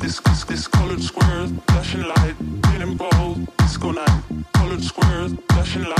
this, colored squares, flashing light, getting bold, disco night, colored squares, flashing light.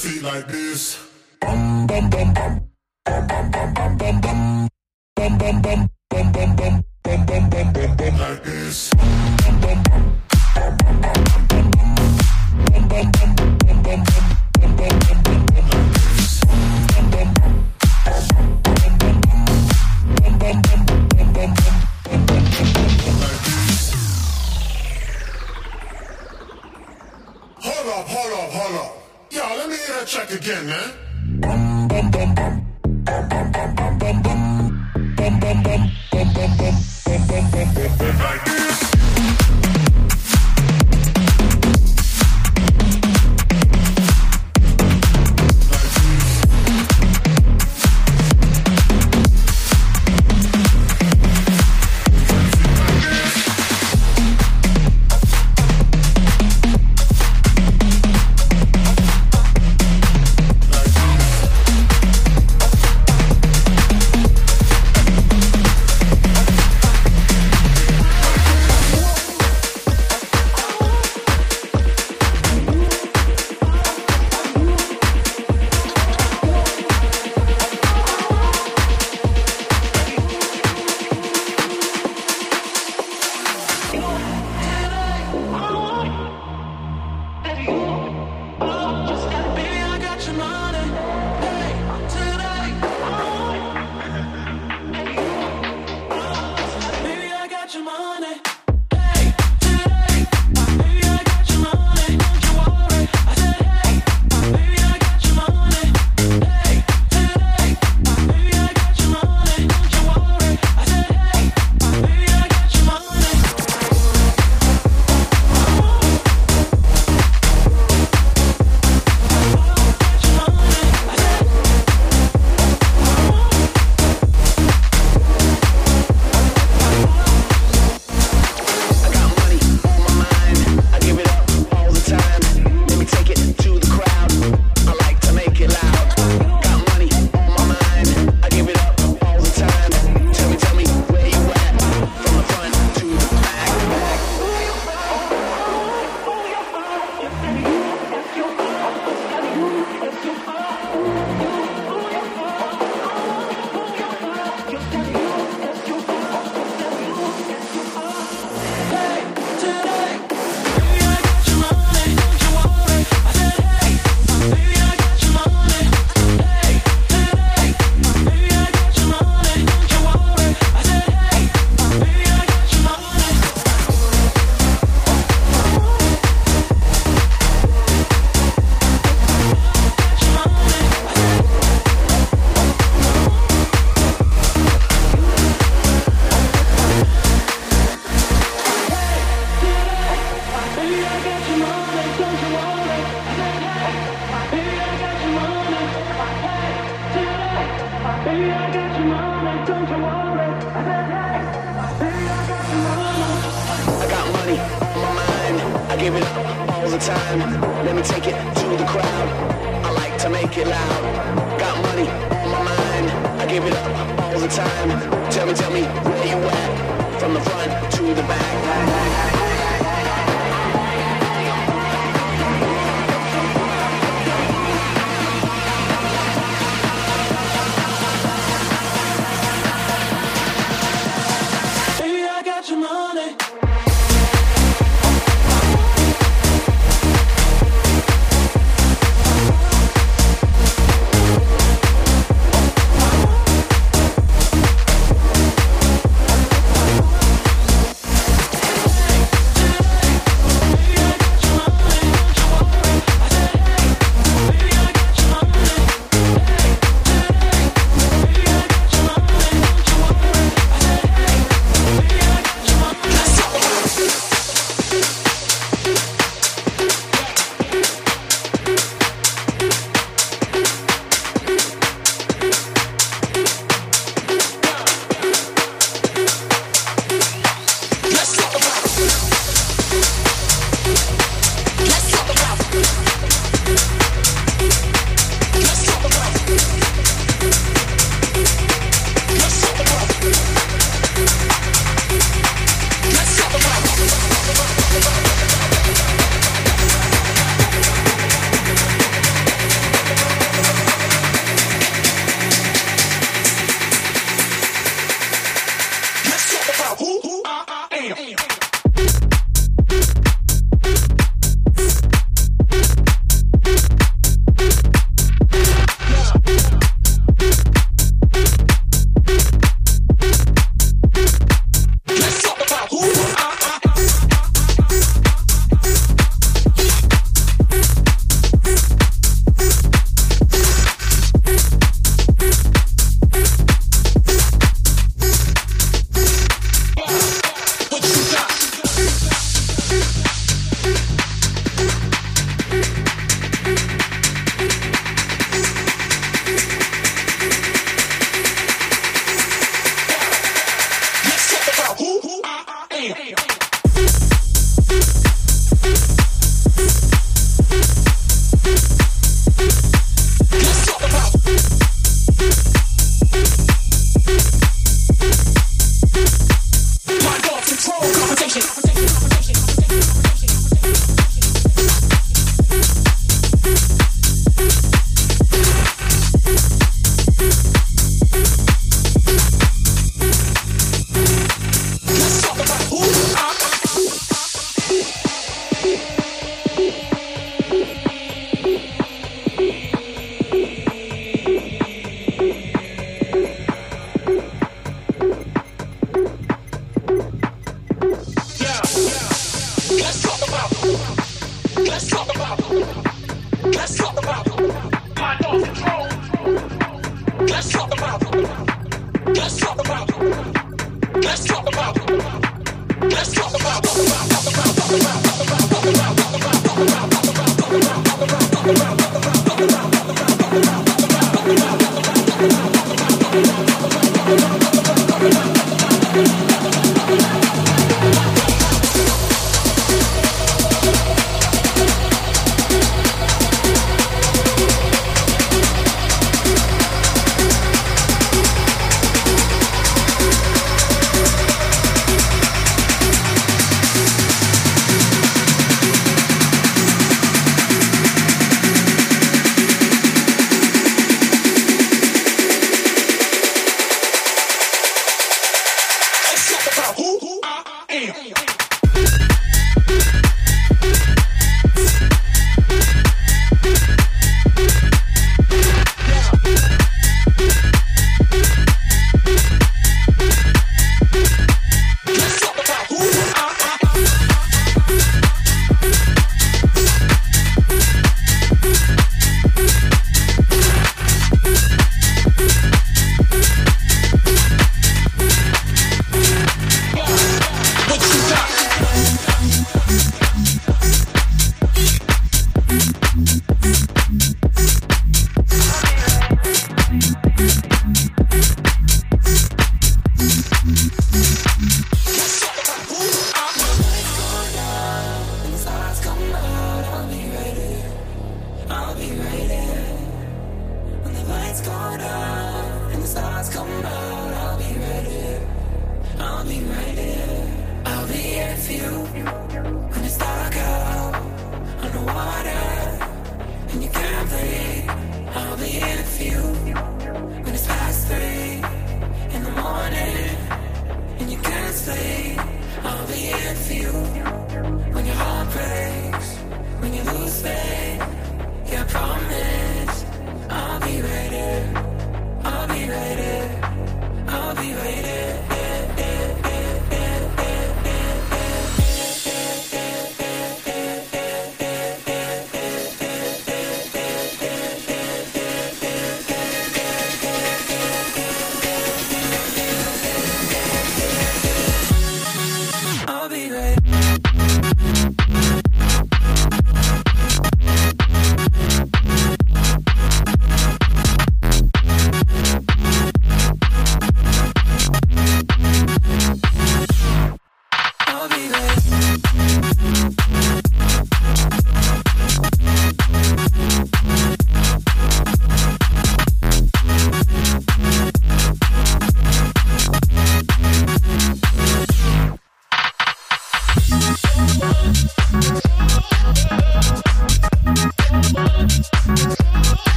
feet like this. Bum bum bum bum. Bum bum bum bum bum bum. Bum bum bum bum bum bum bum bum bum bum like this.